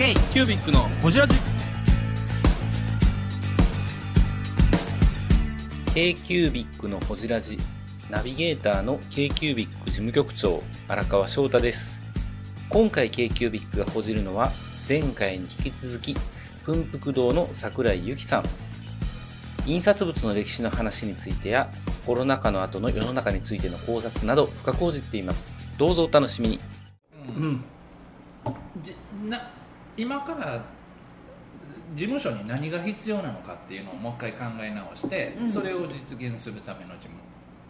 K キュービックのホジラジ。k q u b i c のほじラジナビゲーターの k q u b i c 事務局長荒川翔太です。今回 k q u b i c がほじるのは前回に引き続き奮福堂の桜井由紀さん。印刷物の歴史の話についてやコロナ禍の後の世の中についての考察など深く報じっています。どうぞお楽しみに。うん。じな今から事務所に何が必要なのかっていうのをもう一回考え直して、うん。それを実現するための事務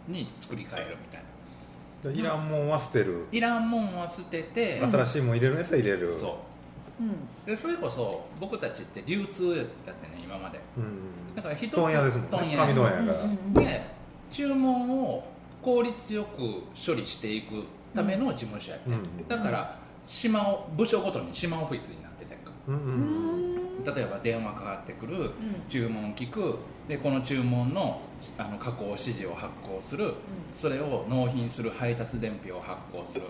に作り変えるみたいな。いいらんもんは捨てる、いらんもんは捨てて、新しいもん入れるんやったら入れる。そう。うん。でそれこそ僕たちって流通だってね今まで。うん。だから一つ問屋ですもんね。問屋。紙問屋やから、で注文を効率よく処理していくための事務所やって、うん。だから島を部署ごとに島オフィスに例えば電話かかってくる注文聞くでこの注文のあの加工指示を発行する。それを納品する配達伝票を発行する。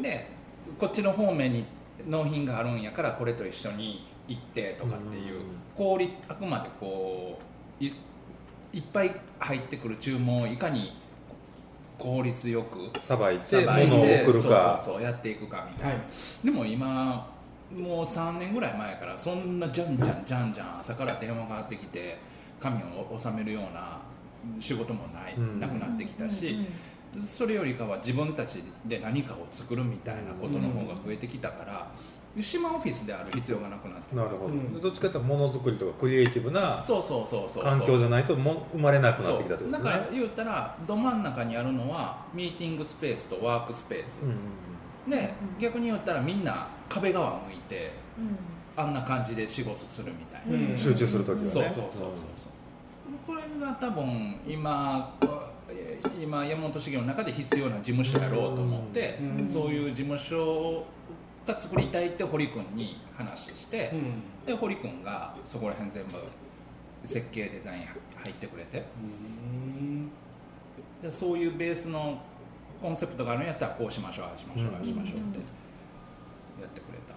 でこっちの方面に納品があるんやからこれと一緒に行ってとかっていううん効率あくまでこういいっぱい入ってくる注文をいかに効率よくさばいて物を送るか。そうそうそうやっていくかみたいな、でも今もう3年ぐらい前からそんなじゃんじゃんじゃんじゃん朝から電話がかかってきて紙を収めるような仕事もない、うん。なくなってきたし、それよりかは自分たちで何かを作るみたいなことの方が増えてきたから、島オフィスである必要がなくなってなるほど、うん。どっちかというとものづくりとかクリエイティブなそうそうそうそう。環境じゃないとも生まれなくなってきたってことそうですね。だから言ったらど真ん中にあるのはミーティングスペースとワークスペース、うん。で逆に言ったらみんな壁側向いてうん。あんな感じで仕事するみたいな、うん。集中するときはね。そうそうそうそうそう。これが多分今えー今山本茂の中で必要な事務所やろうと思って、うん。そういう事務所が作りたいって堀君に話して、うん。で堀君がそこら辺全部設計デザイン入ってくれて。うん。でそういうベースのコンセプトがあるんやったらこうしましょうああしましょうああしましょうってやってくれた。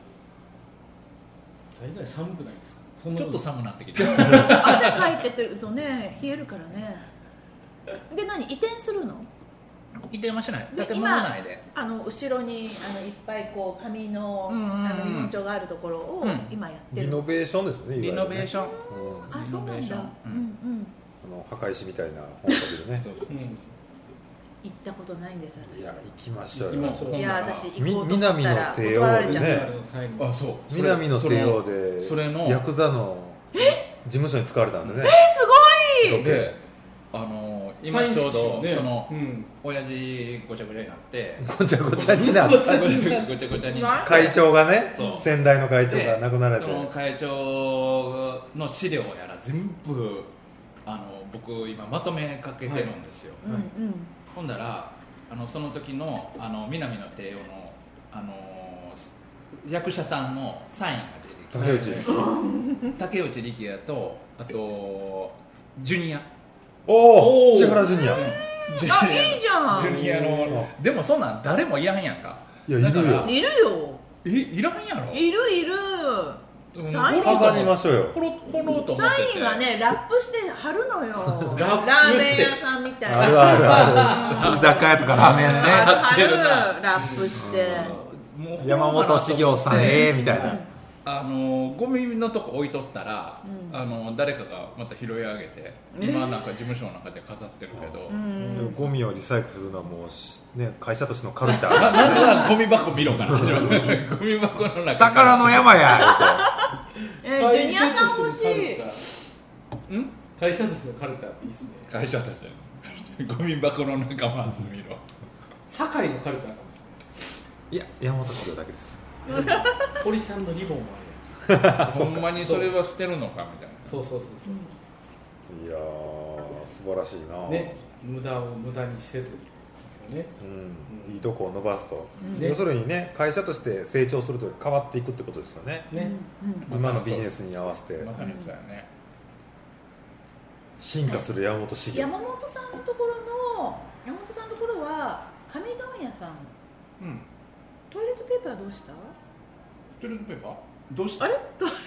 大概寒くないですか？ちょっと寒なってきて 汗かいてるとね冷えるからね。で何移転するの？移転はしない。で建物内で。あの後ろにあのいっぱいこう紙の,、うんうんうん。あの見本帳があるところをうん。今やってる、リノベーションですよねリノベーション。うん。あそうなんだ、ううんうん。あの墓石みたいな本作るね。そううん行ったことないんです私。いや行きましょうよ。行きましょう。いや私行こうと思ったらみ南の帝王断られちゃう、ね最後あそう南の帝王でそれのヤクザの事務所に使われたんでね。えすごい！であの今ちょうど、ね。そのうん。親父ごちゃごちゃになって。ごちゃごちゃになっごたちゃごちゃになって会長がねそう。先代の会長が亡くなられて。その会長の資料やら全部あの僕今まとめかけてるんですよ、うんうんほんだらあのその時のあの南の帝王のあの役者さんのサインが出てきて竹内 竹内力也とあとジュニア。おお千原ジュニア。ジあいいじゃん。ジュニアの。でもそんなん誰もいらんやんか。いやいるよ。いるよ。えいらんやろ。いるいる。うんサイン飾りましょうよ。ほろほろと思ってて。サインはねラップして貼るのよ。ラップして。ラーメン屋さんみたいな。あるあるある。居酒屋とかラーメン屋でね。貼るラップして。もう山本修行さんええみたいなあのゴミのとこ置いとったら、うん。あの誰かがまた拾い上げて、え今なんか事務所の中で飾ってるけど、うん。でもゴミをリサイクルするのはもうしね会社としてのカルチャまーまずはゴミ箱見ろからゴミ箱の中宝の山やえージュニアさん欲しい。ん？会社としてのカルチャーっていいですね。会社として。ゴミ箱の中まず見ろ。堺のカルチャーかもしれないですいや山本修行だけです 堀さんのリボンもあるやほんまにそれは捨てるのかみたいな。つそうそうそうそういやー素晴らしいな、ね無駄を無駄にせずですよね。うん、いいとこを伸ばすと、ね要するにね会社として成長すると変わっていくってことですよね。ね。うん。今のビジネスに合わせて。まさにそうやね、進化する山本茂。山本さんのところの山本さんのところは紙問屋さん。うんトイレットペーパーどうした？トイレットペーパー？どうした？あれ？トイレ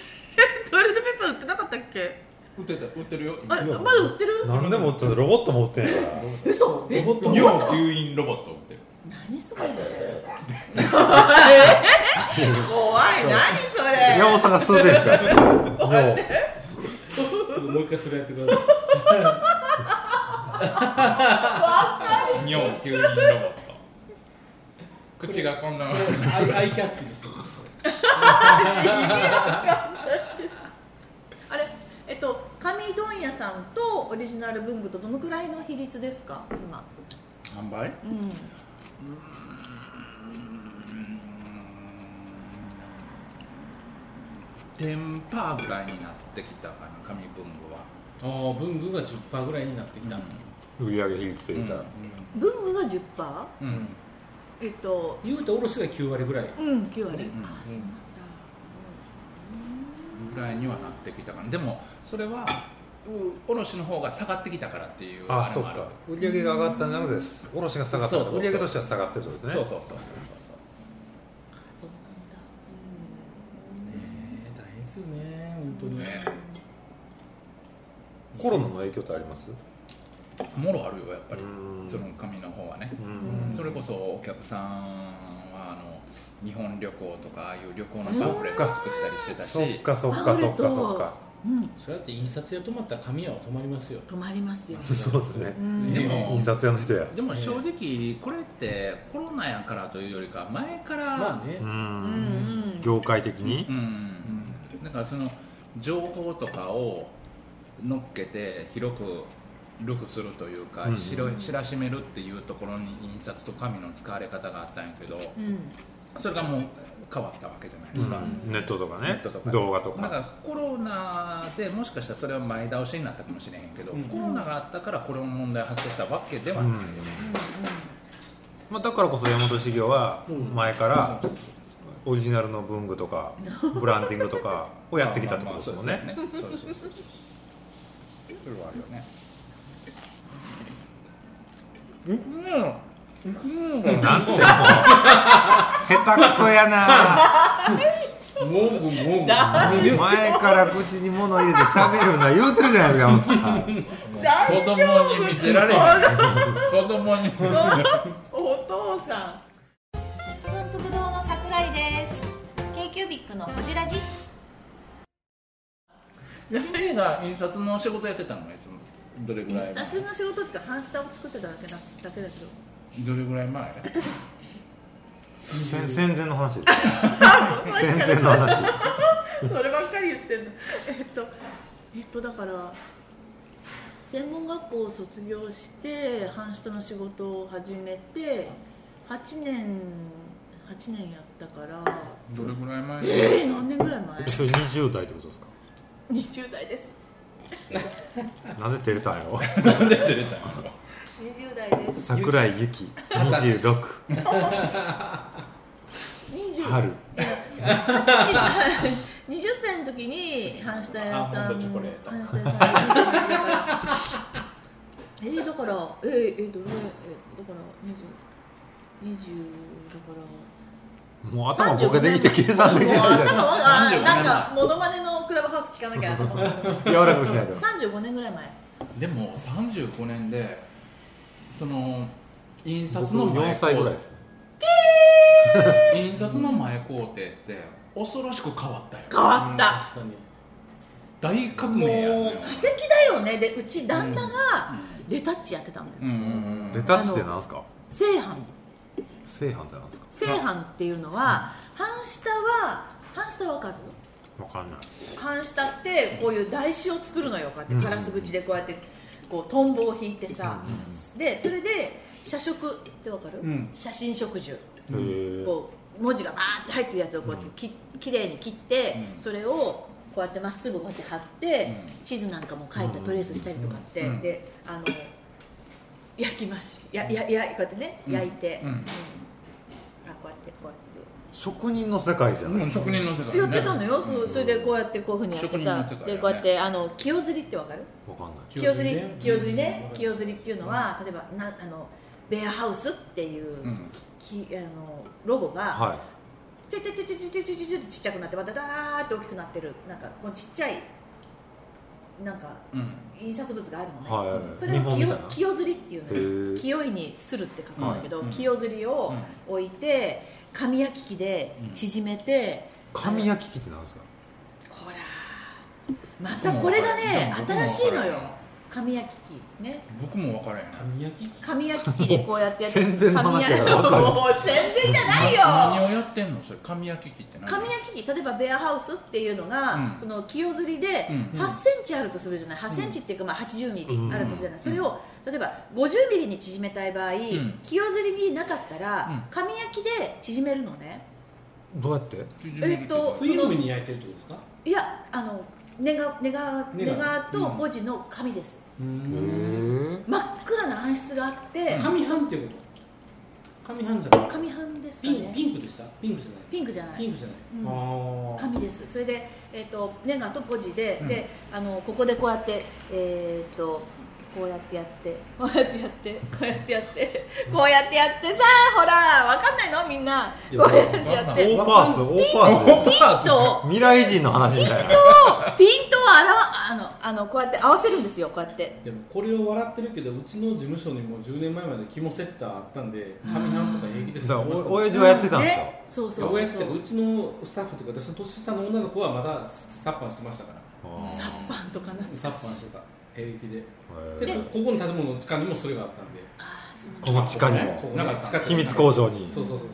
ットペーパー売ってなかったっけ？売ってた売ってるよ。あれまだ売ってる？何でも売ってるロボットも売ってんやから嘘えロボット尿吸引ロボット売ってる。何それ？怖い。何それ？山本さんが吸うてんですから。もうちょっともう一回それやってください。尿吸引ロボット口がこんな。アイアイキャッチの人です。これあれえっと紙問屋さんとオリジナル文具とどのくらいの比率ですか？今。販売うん。10パーぐらいになってきたかな紙文具はああ文具が10%ぐらいになってきた、売上比率というか、文具が 10%? うん、うんえっと言うて卸が9割ぐらい。うん9割、うんあそうなんだ、ぐらいにはなってきたかな。でもそれはう卸の方が下がってきたからっていうれもるあそっか売上が上がったんじゃなくて卸が下がった。そうそうそう。売上としては下がってるってことですね。そうそうそうそうそう。なんだねえ大変ですよね本当に。ねコロナの影響ってあります？そうもろあるよやっぱり。うん。その紙の方はね。うん。それこそお客さんはあの日本旅行とかああいう旅行のパンフレット作ったりしてたし。そっか。そっかそっかそっかうん。そうやって印刷屋止まったら紙屋は止まりますよ。止まりますよ、そうですね。うん。でも印刷屋の人や。でも正直これってコロナやからというよりか前から、まあね、ううんん。業界的に？うん。だからその情報とかを乗っけて広くルフするというか、うん。しろ知らしめるっていうところに印刷と紙の使われ方があったんやけどうん。それがもう変わったわけじゃないですか、うん。ネットとかね。ネットとか動画とか。だからコロナでもしかしたらそれは前倒しになったかもしれへんけど、うん。コロナがあったからこれの問題発生したわけではない、うんまあ、だからこそ山本修行は前からオリジナルの文具とかブランディングとかをやってきたってことですもんね。そうそうそうそれはあるよね なんてもう。下手くそやな。もぐもぐ前から口に物入れて喋るな言うてるじゃないですか子供に見せられへん。子供に見せられへん。お父さん。文福堂の桜井です k キュービックのほじラジ。君が印刷の仕事やってたのはいつもどれぐらい印刷の仕事っていうか半下を作ってただけだだけだけど。どれぐらい前？戦戦前の話です。戦前の話。そればっかり言ってんの。えっとえっとだから専門学校を卒業して半下の仕事を始めて8年8年やったから。どれぐらい前？えー、何年ぐらい前？それ20代ってことですか？20代です なんで照れたんやろ？なんで出れたの20代です桜井由紀26 20春。20歳の時に半下屋さんアーだからえー、えー、どれえー、だから20 20だからもう頭ボケてきて計算できないじ頭ゃは35なんかモノマネのクラブハウス聞かなきゃ。頭がん柔らかくしないと。35年ぐらい前。でも35年でその印刷僕の前4歳ぐらいです。印刷の前工程って恐ろしく変わったよ。変わった、確かに。大革命やねもう化石だよね。でうち旦那がレタッチやってたんだよ、うんうんレタッチってなんすか？正販正反ってなんですか？正販っていうのは半下は半下わかる？わかんない。半下ってこういう台紙を作るのよ。こうやってうん。ガラス口でこうやってこうトンボを引いてさ、でそれで写食ってわかる、うん。写真植樹。こう文字がバーって入ってるやつをこうやってき,、きれいに切って、うん。それをこうやってまっすぐこうやって貼って、うん。地図なんかも書いてトレースしたりとかって、うん。であの焼きまし。やややこうやってね、焼いて、あこうやってこうやっ職人の世界じゃない、職人の世界。てやってたのよ、そうそれでこうやってこういうふうにやってさ、でこうやってあの清釣りってわかる？わかんない。清釣り？清釣りね。清釣りっていうのは例えばなあのベアハウスっていう、きあのロゴが、ちょちょちょちょちょちょちょってちっちゃくなってまただーって大きくなってるなんかこのちっちゃいなんかうん。印刷物があるのね、はいはいそれを清日本みたいな？清ずりっていうね。清いにするって書くんだけど、はい。うん。清ずりを置いて紙焼き器で縮めて、紙焼き器ってなんですか？ほらまたこれがね新しいのよ紙焼き器ね。僕も分からへん。紙焼き紙焼き器でこうやってやって。全然の話やから分かる。もう全然じゃないよ。何をやってんの？それ。紙焼き器って何？紙焼き器例えばベアハウスっていうのが、うん。その清ずりでうん。8センチあるとするじゃない？8センチっていうかまあ80ミリあるとするじゃない、うん。それを例えば50ミリに縮めたい場合、ん。清ずりになかったら、うん。紙焼きで縮めるのね。どうやって？えっとフィルムに焼いてるってことですか？いやあのネガネガネガと文字の紙です、うへん。え真っ暗な暗室があって、紙版っていうこと？紙版じゃない？紙版ですかピンねピンクでした？ピンクじゃない？ピンクじゃない。ピンクじゃない、紙です。それで、えー、とネガとポジで,、うん。であのここでこうやってえっ、とこうやってやって。こうやってやって。こうやってやって。こうやってやってさほらわかんないの？みんな。こうやってやって。大パーツ大パーツ。ピンと未来人の話みたいな。ピントをあのあのこうやって合わせるんですよこうやって。でもこれを笑ってるけどうちの事務所にも10年前まで肝セッターあったんで紙版とか平気ですお親父はやってたんですよ、ね。そうそうそうそう。親父ってうちのスタッフとか私の年下の女の子はまだサッパンしてましたから。サッパンとかなサッパンしてた平気で。でこここの建物の地下にもそれがあったんで。この地下にも。ここねなんか地下秘密工場に。そうそうそうそう。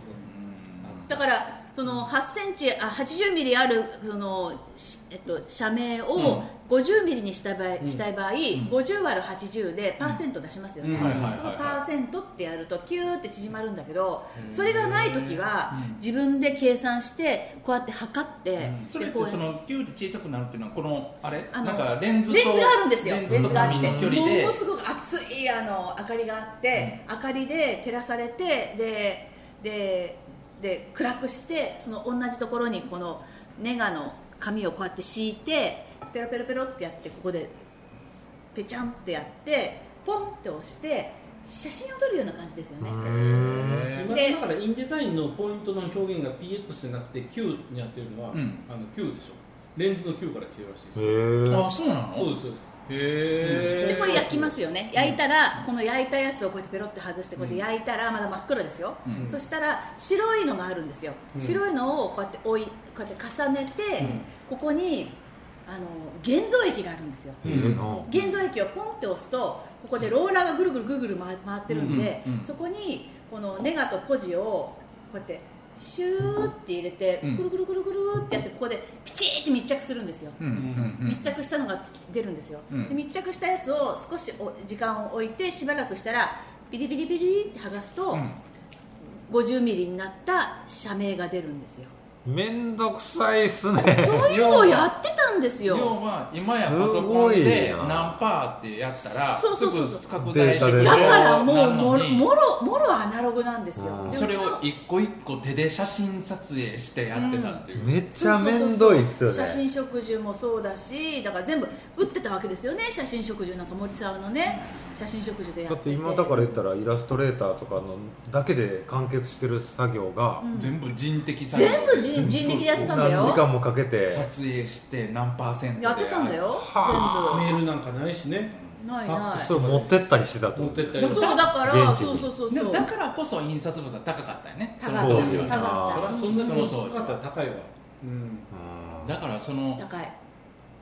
だからその8センチあ80ミリあるその、しえっと、社名を50ミリにした場合,、ん。したい場合、50割る80でパーセント出しますよね、そのパーセントってやるとキューって縮まるんだけどうん。それがない時はうん。自分で計算してこうやって測って、うん。それってそのキューって小さくなるっていうのはこのあれ？あのなんかレンズとレンズがあるんですよ。レンズがあって。ものすごく熱いあの明かりがあって、明かりで照らされてででで暗くしてその同じところにこのネガの紙をこうやって敷いてペロペロペロってやってここでペチャンってやってポンって押して写真を撮るような感じですよね、だからインデザインのポイントの表現が PX じゃなくて Q になってるのは、うん。あの Q でしょ。レンズの Q から来てるらしいです。あそうなの？そうですそうですでこれ焼きますよね。焼いたらこの焼いたやつをこうやってペロって外してこうやって焼いたらまだ真っ黒ですよ、うん。そしたら白いのがあるんですよ、うん。白いのをこうやって置いこうやって重ねて、うん。ここにあの現像液があるんですよ。現像液をポンって押すとここでローラーがぐるぐるぐるぐる回回ってるんで、うん。うん。うん。そこにこのネガとポジをこうやってシューって入れて、うん。ぐるぐるぐるぐるってやってここでピチーって密着するんですよ、密着したのが出るんですよ、うん。で密着したやつを少しお時間を置いてしばらくしたらビリビリビリって剥がすと、うん。50ミリになった社名が出るんですよめんどくさいっすね。そういうのをやってたんですよ。要は今やパソすコンごいでな。何パーってやったらそうそうそうそう。すぐ拡大してだからもうもろもろもろアナログなんですよ。うん。それを一個一個手で写真撮影してやってたっていう、めっちゃめんどいっすよね。写真植樹もそうだしだから全部打ってたわけですよね。写真植樹なんか森沢のね。写真植樹でやだってて。って今だから言ったらイラストレーターとかのだけで完結してる作業が。うん。全部人的作業全部人人力でやってたんだよ。何時間もかけて。撮影して何パーセントで。やってたんだよ。はメールなんかないしね。全部ない。あないそれ持ってったりしてたと。持ってったりそうだから現地に。そうそうそうでもそうだからこそ印刷物は高かったよね。高かった。その当時はね。高かった。そんなに高かったら高いわ。うん。うん。だからその高い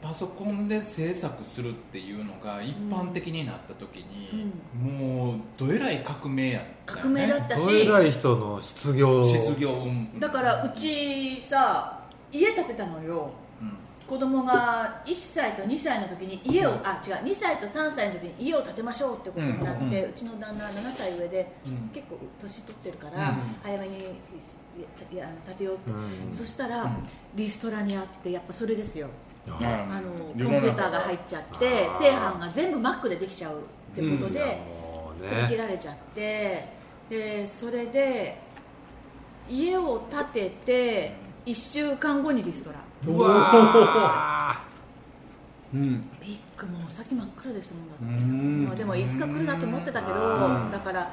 パソコンで制作するっていうのが一般的になった時に、もうどえらい革命やったよ革命だねったし。どえらい人の失業。失業うんだからうちさ家建てたのよ。うん。子供が1歳と2歳の時に家を、あ違う2歳と3歳の時に家を建てましょうってことになって、うんうちの旦那7歳上でうん。結構年取ってるから、うん。早めにいや建てようって、うん。そしたら、うん。リストラにあってやっぱそれですよあのコンピューターが入っちゃって製版が全部 Mac でできちゃうってことで、もう切ねられちゃってでそれで家を建てて1週間後にリストラ。うわうん。ビッグもう先真っ暗でしたもんだって、うん。まあ、でもいつか来るなと思ってたけどうん。だから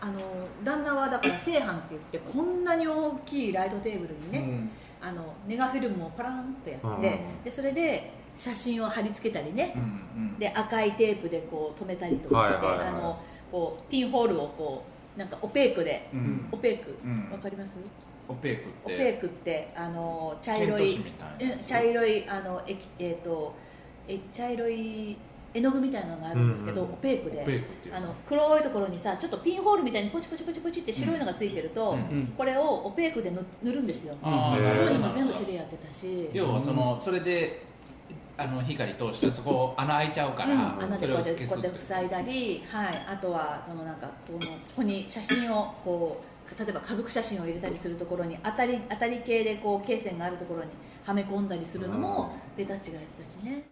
あの旦那はだから正版って言ってこんなに大きいライトテーブルにね、うんあのネガフィルムをパランとやって、うん。でそれで写真を貼り付けたりね、うんで赤いテープでこう止めたりとかして、はいはいはい。あのこうピンホールをこうなんかオペークで、うん。オペークうん。わかります？オペークって。オペークってあの茶色い茶色いあのえきえっ、とえ茶色い絵の具みたいなのがあるんですけど、うんうんオペークで。あの黒いところにさちょっとピンホールみたいにポチポチポチポチって白いのがついてると、うんうん。これをオペークで塗塗るんですよ、あーへーそういうのも全部手でやってたし。要はそのそれであの光通してそこ穴開いちゃうから、うん、穴それをでこうやってこうやって塞いだり、はい、あとはそのなんかこのここに写真をこう例えば家族写真を入れたりするところに当たり当たり系でこう罫線があるところにはめ込んだりするのもレタッチがやってたしね。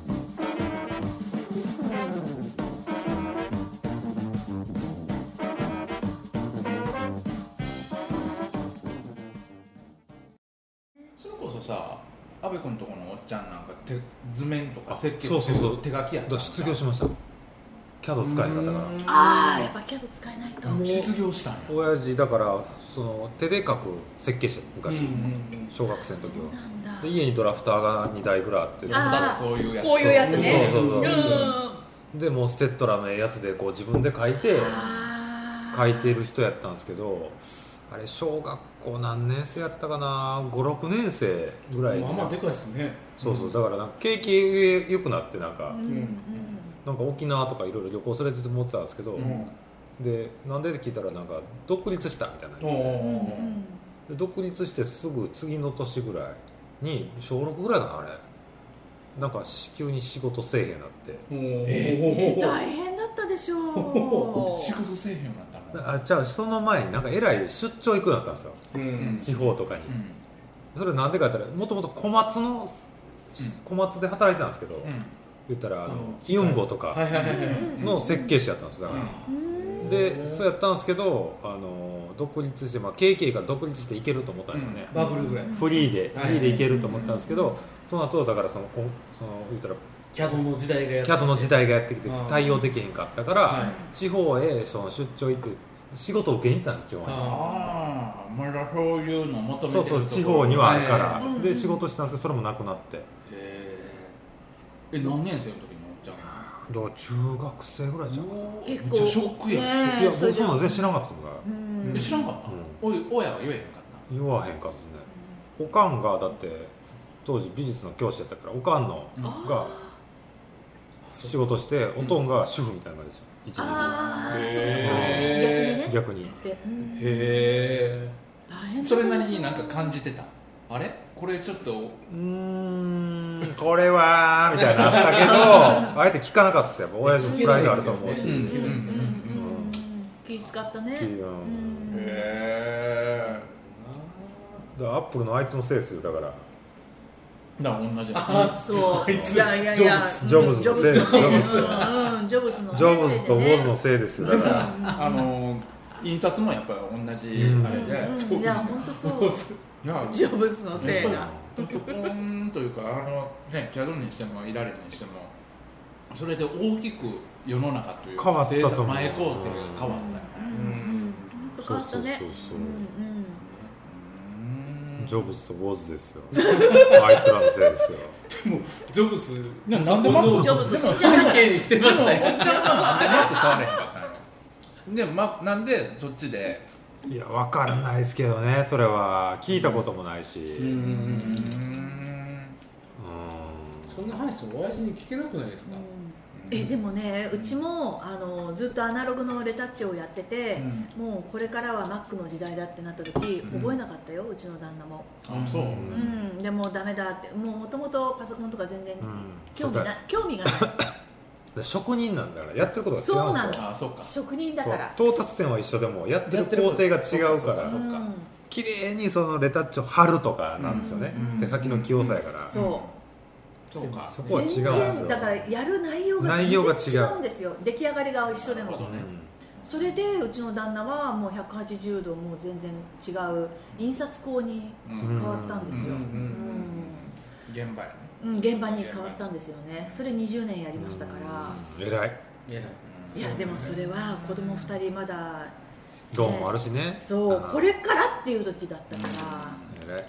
とかあ設計そうそうそう。手書きやっただから失業しました。キャド使えなかったからああやっぱ CAD 使えないと。もう失業したんや。親父だからその手で書く設計して昔、うんうんうん。小学生の時は。なんだ。で家にドラフターが2台ぐらいあって。こういうやつこういうやつね。そうそうそう。うん。でもうステッドラのやつでこう自分で書いて書いてる人やったんですけどあれ小学校何年生やったかな？56年生ぐらいまあまあでかいですね。そうそう。だからなんか景気良くなってなんか、うんうんなんか沖縄とかいろいろ旅行されてて思ってたんですけど、うん。でなんでって聞いたらなんか独立したみたいなおうんおで独立してすぐ次の年ぐらいに小6ぐらいかなあれ。なんか急に仕事せえへんなって。えー。大変だったでしょう。仕事せえへんようになったのあじゃあその前になんかえらい出張行くようになったんですよ。うん。地方とかに、うん。それなんでかって言ったらもともと小松の、小松で働いてたんですけど、うん。言ったらあのうんユンボとかの設計士やったんですだから、うん。でそうやったんですけどあの独立して、まあ、KK から独立していけると思ったんですよね、バブルぐらい。フリーで、はい。フリーでいけると思ったんですけど、その後だからそのこんその言ったらキャドの時代がやってキャドの時代がやってきて対応できへんかったから、はい。地方へその出張行って仕事を受けに行ったんです地方に。あああまだそういうの求めてるそうそう地方にはあるから、で仕事したんですけどそれもなくなって。へええ何年生の時のおっちゃんだから中学生ぐらいじゃん結めっちゃショックやん。ねえいや僕そんなの全然知らなかったです僕はうん。え知らんかった、おい親は言えへんかっ言わへんかったですね。おかんがだって当時美術の教師やったからおかんのが仕事しておとんが主婦みたいな感じでした一時ああそうかそうかへー。逆に。ね逆に。へえ大変それなりになんか感じてた。あれ？これちょっと。うーんこれはみたいなのあったけど あえて聞かなかったですよ。親父もプライドあると思うし、気使ったね。へだからアップルのあいつのせいですよだからえだから同じそう。あいついやいやいや。ジョブズ。のせいですジョブズジョブズうんジョブズのねジョブズとウォズのせせいですよだからあの印刷もやっぱり同じうん。あれで、いや本当そう。いやジョブズのせいだ。パソコンというかあのね CAD にしてもいられにしてもそれで大きく世の中というか変わったと思う。制作前工程が変わったよね。変わったね。そうそうそうそう。うんうんうんジョブズとウォズですよ。あいつらのせいですよ。ジョブズななんでマックジョブズ背景にしてましたよ。おっちゃんはなんでマック買われへんかったので、ま、なんでそっちで？いや分からないですけどねそれは。聞いたこともないし。ううん。うん。んそんな話親父に聞けなくないですか？えでもねうちもあのずっとアナログのレタッチをやってて、もうこれからは Mac の時代だってなった時、うん。覚えなかったようちの旦那も、あそう、うん。うん、でもダメだって。もうもともとパソコンとか全然うん。興味な興味がない。職人なんだからやってることが違うんですよそうなの。あそうか。職人だから。到達点は一緒でもやってる工程が違うからかそうかん。綺麗にそのレタッチを貼るとかなんですよね、うん。手先の器用さやから、そうそうか。そこは違うんです全よ。然だからやる内容が内容が違う。全然違うんですよ。出来上がりが一緒でも、ね。それでうちの旦那はもう180度もう全然違う印刷工にうん。変わったんですよ、現場やね。うん現場に変わったんですよね。それ20年やりましたから、うん。偉い。偉い。いやでもそれは子供2人まだローンもあるしね。そうこれからっていう時だったから、偉い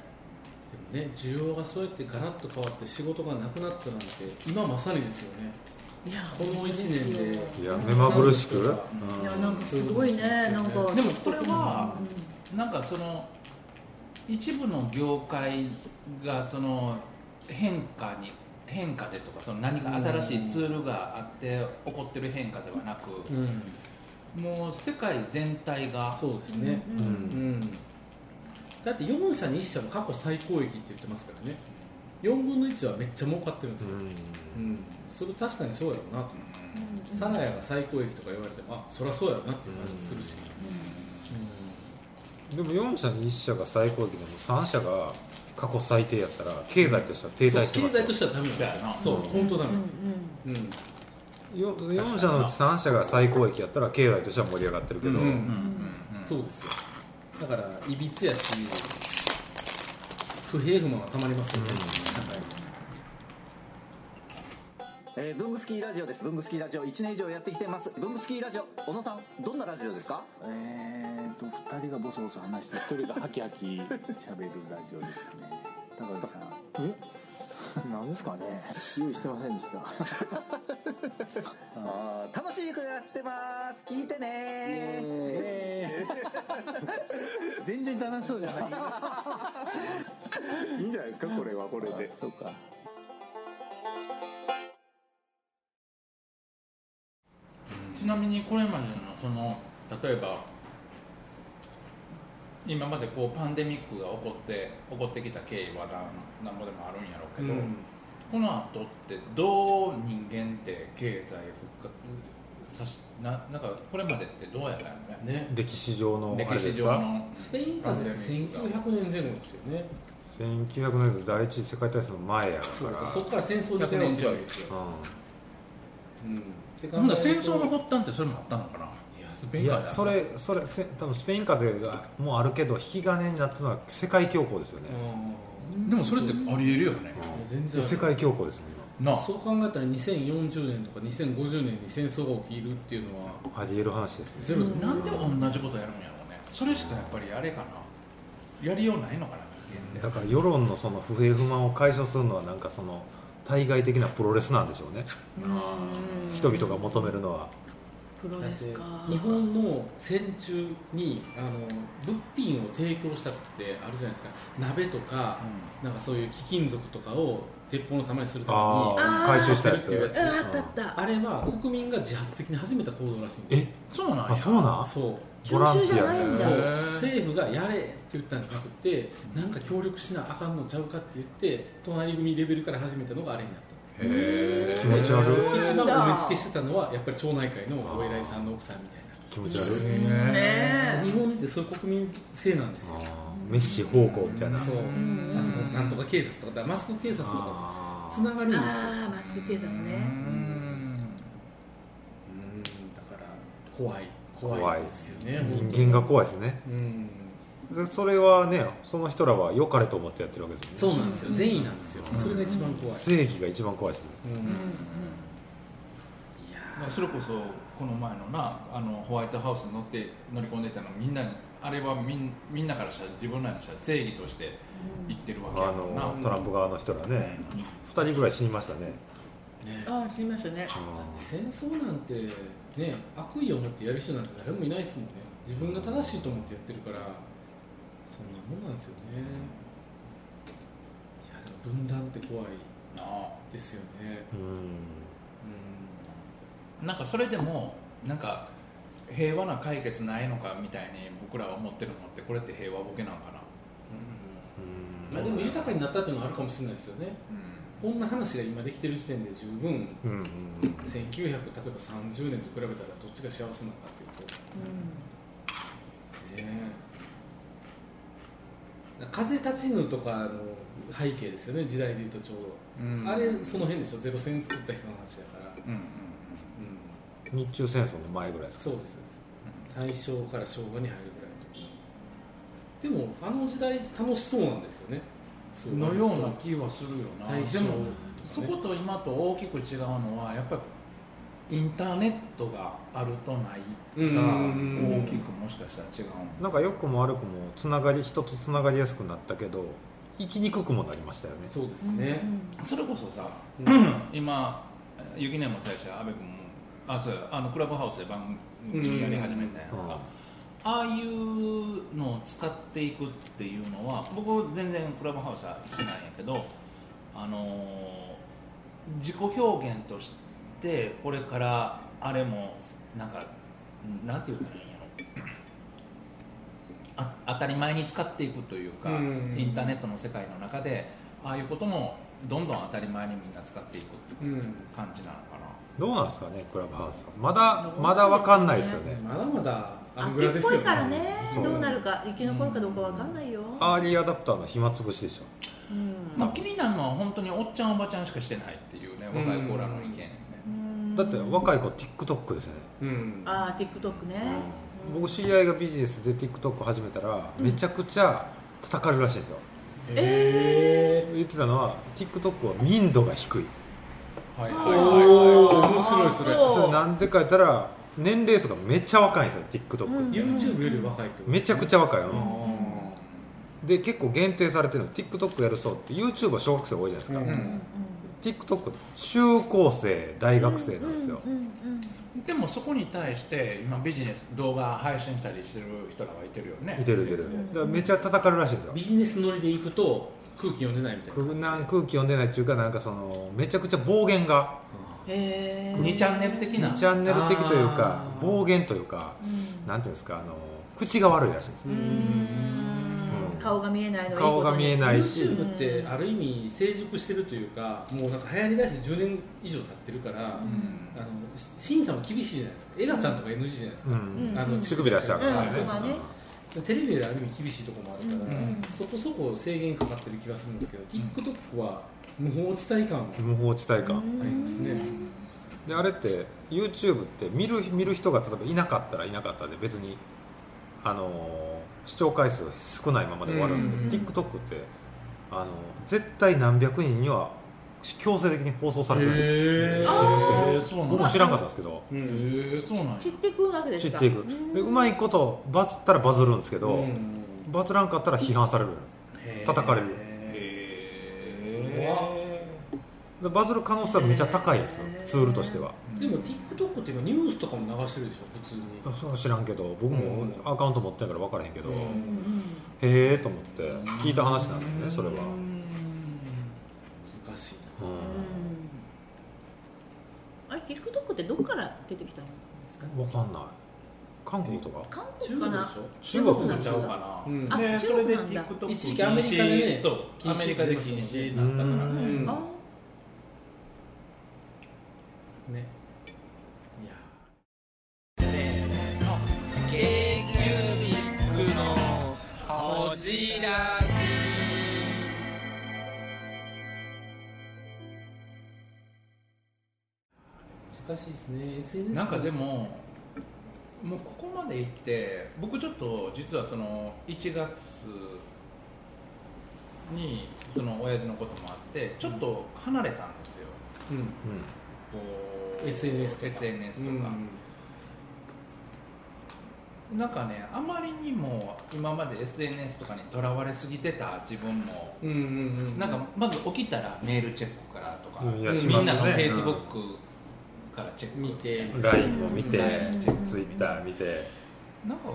ね需要がそうやってガラッと変わって仕事がなくなったなんて今まさにですよね。いやこの1年で。いや目まぐるしく、うん。いやなんかすごいねなんか。でもこれはうなんかその一部の業界がその変化に変化でとかその何か新しいツールがあって起こってる変化ではなく、うん。もう世界全体がそうですね。うん。うんだって4社に1社も過去最高益って言ってますからね。4分の1はめっちゃ儲かってるんですよ、うん。それ確かにそうやろうなとうんサナヤが最高益とか言われてもあそりゃそうやろうなっていう感じもするし、でも4社に1社が最高益でも3社が過去最低やったら経済としては停滞してますよ。経済としてはダメなんですよ。そうやなそう本当ダメ。うんうんよ4社のうち3社が最高益やったら経済としては盛り上がってるけど、うん。うんうんうん。そうですよだからいびつやし不平不満はたまりますよね、えー、ブングスキーラジオです。ブングスキーラジオ1年以上やってきてます。ブングスキーラジオ、小野さん、どんなラジオですか？えーと2人がボソボソ話して1人がハキハキ喋るラジオですね。高橋さん。え？何ですかね。用意してませんでした。あー楽しくやってます。聞いてね。えー 全然楽しそうじゃない。いいんじゃないですかこれはこれで。そうか。ちなみにこれまでのその例えば今までこうパンデミックが起こって起こってきた経緯はなんなんぼでもあるんやろうけど、うん。この後ってどう人間って経済復活さしななんかこれまでってどうやったんやろね。ね。歴史上のあ歴史れですか？上のスペイン風邪って1900年前後ですよね。1900年代第一次世界大戦の前やから。そこから戦争に出るわけですよ、うん、って考えほん戦争の発端ってそれもあったのかな？スペイン風それそれせ多分スペイン風邪がもうあるけど引き金になったのは世界恐慌ですよね、でもそれってありえるよね。うん。全然世界恐慌ですよなあ。そう考えたら2040年とか2050年に戦争が起きるっていうのは今ありえる話ですねゼロでもなんで同じことやるんやろうね。それしかやっぱりあれかな。やりようないのかなだから世論のその不平不満を解消するのはなんかその対外的なプロレスなんでしょうね。うん。人々が求めるのはプロだってレスか？日本の戦中にあの物品を提供したくてあるじゃないですか。鍋とか、なんかそういう貴金属とかを鉄砲の玉にするために回収したやつ。っていうやつ。うんあれは国民が自発的に始めた行動らしいんですよ。えそうなんや。あそう。なんそうボランティア徴収じゃないんだ。そう。へー。政府がやれって言ったんじゃなくてなんか協力しなあかんのちゃうかって言って隣組レベルから始めたのがあれになった。へ気持ち悪い。一番お目付けしてたのはやっぱり町内会のお偉いさんの奥さんみたいな。気持ち悪い。うんね日本ってそういう国民性なんですよ。メッシ方向みたいな。そう。んあとそのなんとか警察とかだからマスク警察とかつながるんですよ。ああマスク警察ね。うん。だから怖い。怖怖いいですよね人間が怖いですね。うん。でそれはねその人らは良かれと思ってやってるわけですよね。そうなんですよ。善意なんですよ。それが一番怖い。正義が一番怖いですね。うんうんいまあそれこそこの前のなあのホワイトハウスに乗って乗り込んでたのみんなにあれはみんみんなからしたら自分らにしたら正義として言ってるわけやあもんな。のトランプ側の人らね。2人ぐらい死にましたね。ね。ああ知りましたね。戦争なんてね悪意を持ってやる人なんて誰もいないですもんね。自分が正しいと思ってやってるからそんなもんなんですよね。いやでも分断って怖いなあですよね。うんうん。なんかそれでもなんか平和な解決ないのかみたいに僕らは思ってるのってこれって平和ボケなんかな、うん。まあでも豊かになったっていうのはあるかもしれないですよね。こん。な話が今できてる時点で十分うんうん1900例えば30年と比べたらどっちが幸せなのかっていうと。ねえ風立ちぬとかの背景ですよね時代でいうとちょうど、うん。あれその辺でしょ？ゼロ戦作った人の話だから、うんうんうん、日中戦争の前ぐらいですか？そうです。大正から昭和に入るぐらいの時でもあの時代楽しそうなんですよね。のような気はするよな。大正でもそこと今と大きく違うのはやっぱりインターネットがあるとないうんがうん。大きくもしかしたら違うのなんか良くも悪くもつながり人とつながりやすくなったけど生きにくくもなりましたよね。そうですね、それこそさうん。今雪音も最初阿部君もあそうやあのクラブハウスで番組やり始めたやんうん。か、ああいうのを使っていくっていうのは僕全然クラブハウスはしないんやけどあのー自己表現としてこれからあれもなんかなんて言うたらいいんやろあ当たり前に使っていくというか、うん。インターネットの世界の中でああいうこともどんどん当たり前にみんな使っていくっていううん。感じなのかどうなんですかねクラブハウスは。まだまだ分かんないですよね。まだまだアング秋っぽいラですよね。からねどうなるか生き残るかどうかわかんないよ、アーリーアダプターの暇つぶしでしょ。うん。な、まあ、気になるのは本当におっちゃんおばちゃんしかしてないっていうね若い子らの意見。ね、うんだって若い子 TikTok ですよね、うん。ああ TikTok ね、僕知り合いがビジネスで TikTok 始めたらめちゃくちゃ叩かれるらしいんですよ、え言ってたのは TikTok は民度が低い。はいー、はいはい。おー。面白いそれ。それなんでか言ったら年齢層がめっちゃ若いんですよ TikTok、うん YouTube より若いってことめちゃくちゃ若いあの、で結構限定されてるんです TikTok やる人って YouTube は小学生多いじゃないですか、うんうん TikTok って中高生大学生なんですよ、うんうんでもそこに対して今ビジネス動画配信したりしてる人らはいてるよね。いてるいてる。だからめっちゃ叩かれるらしいんですよ。ビジネス乗りで行くと空気読んでないみたいな。空なん空気読んでないっていうかなんかそのめちゃくちゃ暴言が。へえ2チャンネル的な。2チャンネル的というか暴言というかうん。なんていうんですかあの口が悪いらしいんですうよん顔が見えないの顔が見えないし。YouTube ってある意味成熟してるというかもうなんか流行りだして10年以上経ってるから、うん。あの審査も厳しいじゃないですか。エガちゃんとか NG じゃないですか、うん。あの乳首出しちゃうからね。テレビである意味厳しいところもあるから、うん。そこそこ制限かかってる気がするんですけど、TikTok は無法地帯感。が無法地帯感。ありますね、であれって YouTube って見る見る人が例えばいなかったらいなかったで別にあの視聴回数が少ないままで終わるんですけど、うん TikTok ってあの絶対何百人には強制的に放送されるんですよへー。僕も知らんかったんですけど。えそうなんや。知っていくわけですか？知っていく。でうまいことバズったらバズるんですけど、うん。バズらんかったら批判される。叩かれる。へでバズる可能性はめちゃ高いですよ。ツールとしては。でも TikTok って今ニュースとかも流してるでしょ？普通に。それは知らんけど。僕もアカウント持ってんから分からへんけど、うんへえと思って。聞いた話なんですねそれは、難しいうん。あれ TikTok ってどこから出てきたんですか？分かんない。韓国とか？韓中国かな？国でしょ？中国ちゃうかかうん。な、あでそれで中国なんだ。TikTok 一時期アメリカでね。そう。アメリカで禁止になったからね、うん。あね。いや k q ビックのほじら難しいですね。SNS なんかでももうここまで行って僕ちょっと実はその1月にその親父のこともあってちょっと離れたんですよ、うん。うん。こう SNS とか。SNS とか、うん。なんかねあまりにも今まで SNS とかにとらわれすぎてた自分も。うんうんうんなんかまず起きたらメールチェックからとか、うんね。みんなのフェイスブックからチェック見てうん LINE を見て、うん。ツイッター見て。なんか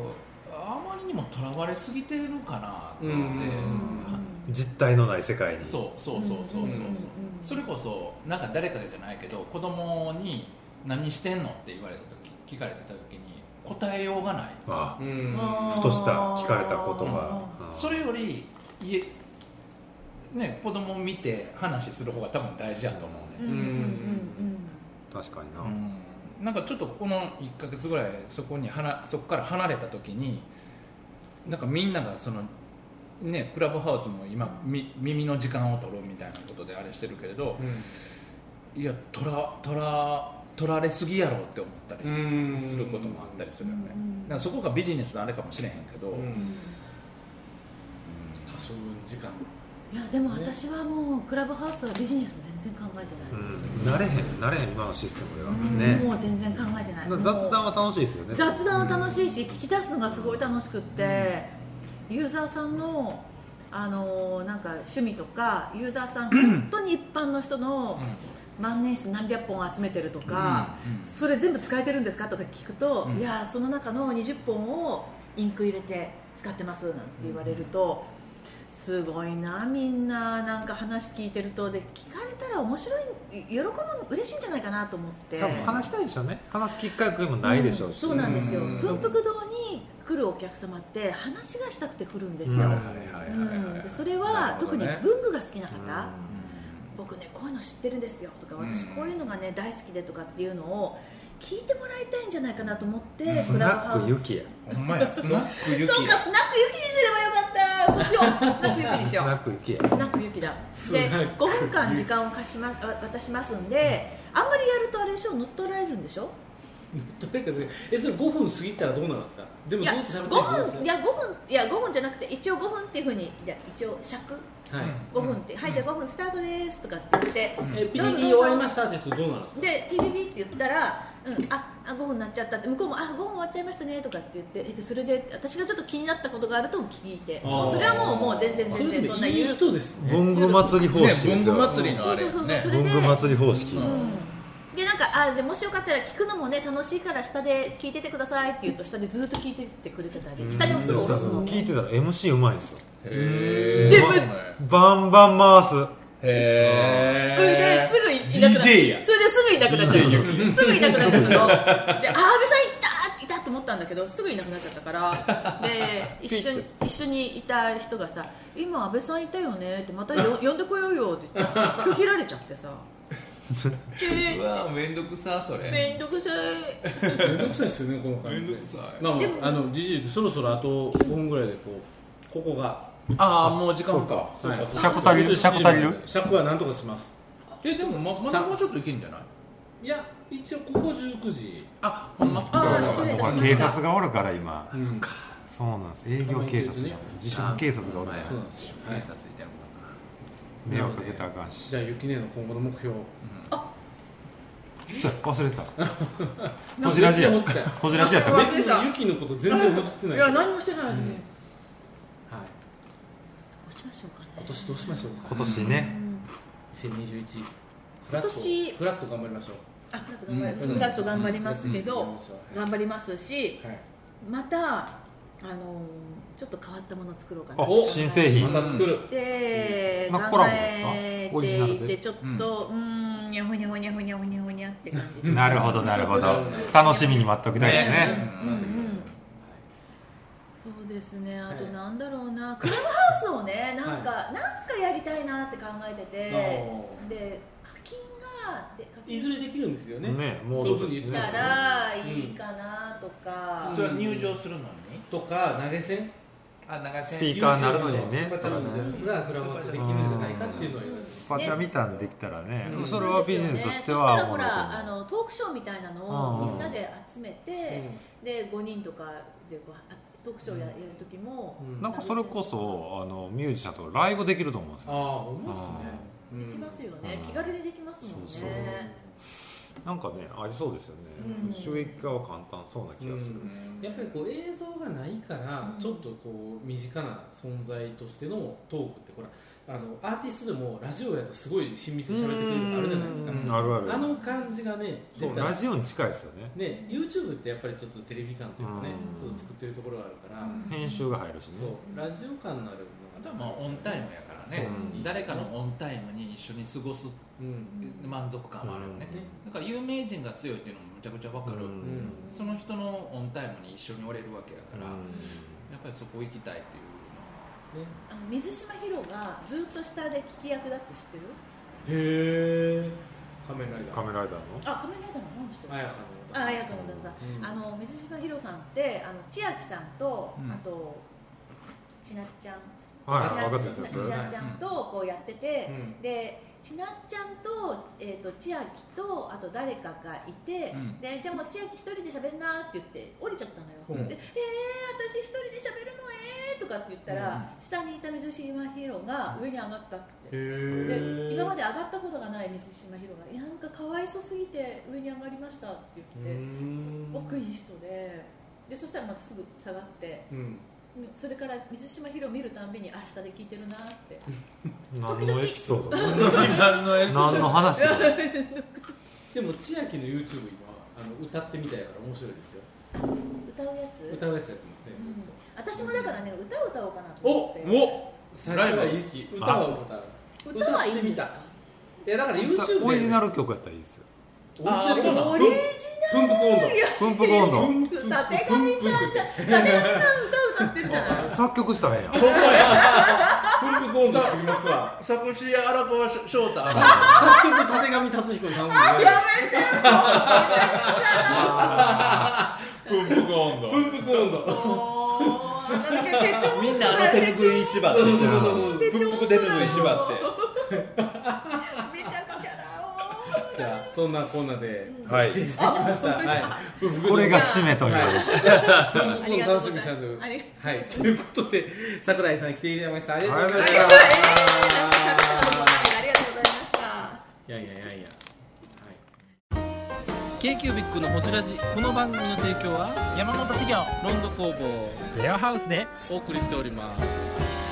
あまりにもとらわれすぎてるかなって、うん実体のない世界に。そうそうそうそうそう。そううんうんうん。それこそなんか誰かじゃないけど子供に何してんの?」って言われた時聞かれてた時に答えようがない、あうん。ふとした聞かれた言葉。うんそれより家ね子供を見て話する方が多分大事やと思うね、うんうんうん確かにな、うん。なんかちょっとこの1ヶ月ぐらいそこにはなそこから離れた時になんかみんながそのねクラブハウスも今み耳の時間を取るみたいなことであれしてるけれど、いや取ら取ら取られすぎやろって思ったりうん。することもあったりするよね、うん。だからそこがビジネスのあれかもしれへんけど、うん。うん。可処分時間。いやでも私はもうクラブハウスはビジネス全然考えてうない、ん、慣れへん慣れへん今のシステムでは。うん。ね。もう全然考えてない。雑談は楽しいですよね。雑談は楽しいし、聞き出すのがすごい楽しくって、ユーザーさんのあのーなんか趣味とかユーザーさん本当に一般の人の万年筆何百本集めてるとか、うんうんそれ全部使えてるんですかとか聞くと、うん。いやその中の20本をインク入れて使ってますなんて言われると、すごいなみんななんか話聞いてるとで聞かれたら面白い喜ぶ嬉しいんじゃないかなと思って。多分話したいでしょうね話すきっかけもないでしょうし、そうなんですようん文福堂に来るお客様って話がしたくて来るんですよ、それなは、特に文具が好きな方、うん。僕ねこういうの知ってるんですよとかうん。私こういうのがね大好きでとかっていうのを聞いてもらいたいんじゃないかなと思ってス。ナックユキ。やほんまやスナックユキ。そうかスナックユキにすればよかった。そうしよう。スナックユキにしスようナックユキやスナックユキ。だでスナック5分間時間を貸しまあ渡しますんであんまりやるとあれでしょ？乗っ取られるんでしょ？とにかくえそれ5分過ぎたらどうなるんですか？でもずっと喋ってる5分いや5分いや5分じゃなくて一応5分っていうふうにいや一応尺？はい。5分って、はいじゃあ5分スタートですとかって言って、えピリピリ終わりましたって言うとどうなるんですか？でピリピリって言ったら、うん、ああ5分になっちゃったって。向こうもあ5分終わっちゃいましたねとかって言ってえでそれで私がちょっと気になったことがあると聞いて。それはもうもう全然全然そんな言う人ですね。文具祭り方式ですよ、ね文具祭りのあれ文具祭り方式、うんでなんかあでもしよかったら聞くのもね楽しいから下で聞いててくださいって言うと下でずっと聞いててくれてたり下にもすぐ下ろすの。聞いてたら MC うまいんですよ。へでー。そうねバンバン回す。へそれですぐいなくなっ DJ や。それですぐいなくなっちゃうすぐいなくなっちゃったの。であ安倍さんいたいたと思ったんだけどすぐいなくなっちゃったから。で一緒に一緒にいた人がさ「今安倍さんいたよね」ってまたよ呼んでこようよって拒否られちゃってさうわめんどくさそれ。めんどくさい。めんどくさいですよねこの感じで。めんどくさい。まあまでもああのじじいそろそろあと5分ぐらいでこうここがああもう時間か。はい。尺足りる？尺足りる？尺はなんとかします。えでもままだもうちょっといけんじゃない？いや一応ここ19時。あほんまあ警察がおるから今、うんそうそうなんです。営業警察が自粛警察がおるから。なんですよ。警はい。察いてる迷惑かけたらあかんし。じゃあゆきねの今後の目標そう忘れた。ホジラジや。めっちゃ思ってたよ。ホジラジやった。あ別にゆきのこと全然知ってないいや何もしてないのに、はい。どうしましょうかね。今年どうしましょうか。今年ね。2021フラット今年フラット頑張りましょう。あフラット頑張り、うん。フラット頑張りますけど、うん。頑張りますしはい。またあのーちょっと変わったものを作ろうかな。新製品。また作る。で考まあコラボですか？えオリジナルで。ていてちょっとうにゃほにゃほにゃほにゃほにゃほにゃって感じでなるほどなるほど。楽しみに待っておきたいですねうん。うん。そうですね。あとなんだろうな、クラブハウスをねなんか、なんかやりたいなって考えててで課金がで課金。いずれできるんですよね。ねモードとできたらいいかなとか、それは入場するのに？とか投げ銭？あ長スピーカーになるのにね。スパチャのやつがクラブハウスできるんじゃないかっていうのを言われて。スパチャみたいにできたらね。うん。それはビジネスとしてそしたはらほらあのトークショーみたいなのをみんなで集めて、で5人とかでこうあトークショーや,、やる時も、うん。なんかそれこそあのミュージシャンとライブできると思うんですあよあほんまっすね。できますよね、うん。気軽にできますもんね。そうそう。なんかねありそうですよね、うん。収益化は簡単そうな気がする、やっぱりこう映像がないからうん。ちょっとこう身近な存在としてのトークってほらあのアーティストでもラジオやとすごい親密に喋ってくれるとかあるじゃないですか。うんあるある。あの感じがねラジオに近いですよね。ね YouTube ってやっぱりちょっとテレビ感というかねうん。ちょっと作ってるところがあるから、編集が入るしね。そうラジオ感のあるあとはまあオンタイムやからね。誰かのオンタイムに一緒に過ごすうん。満足感はあるよね。うん。だから有名人が強いっていうのもむちゃくちゃ分かる、うん。その人のオンタイムに一緒におれるわけやから、うん。やっぱりそこ行きたいっていうね。あの水島ヒロがずっと下で聞き役だって知ってる？へえ仮面ライダー。仮面ライダー。のあ仮面ライダーの何の人？綾香のあ綾香の旦那さん、うん。あの水島ヒロさんってあの千秋さんと、うん。あとちなっちゃん。はいっちなっちゃんとこうやってて、うん。でちなっちゃんと,、えー、と千秋とあと誰かがいて、うん。でじゃあもう千秋一人で喋んなって言って降りちゃったのよ、う。んで「えー、私一人で喋るの？えー」とかって言ったら、下にいた水島ヒロが上に上がったって、へで今まで上がったことがない水島ヒロが「いやなんかかわいそすぎて上に上がりました」って言ってすっごくいい人で。でそしたらまたすぐ下がって。うんそれから水島ヒロ見るたんびにあ下で聞いてるなって。何のエピソード？何の役何の話だ？でも千秋の YouTube 今あの歌ってみたいから面白いですよ。歌うやつ？歌うやつやってますね、うん。私もだからね歌を歌おうかなとお思って。お桜井ゆき歌を歌う。歌はいいんですか？いやだから YouTube で。オリジナル曲やったらいいですよ。あーそうなのオリジ奮闘温度奮闘温度奮ナルたてがみさんじゃんたてがみさん歌作曲したらええやん。奮闘温度作りますわ。作詞荒川翔太作曲たてがみ達彦に頼むんでやめて文福温度奮闘温度も。うなんか手帳みんなあの手ぬぐい縛ってそうそうそうそう。手ぬぐい縛ってじゃあそんなこんなではい。来ていただきました。はい。これが締めという、はい。ありがとう楽しみにしたはい。ということで桜井さん来ていただきました。ありがとうございましありがとうございまた。ありがとうございました。いやいやいやいや。k q b i c のホジラジこの番組の提供は山本資源ロンド工房レアハウスで。お送りしております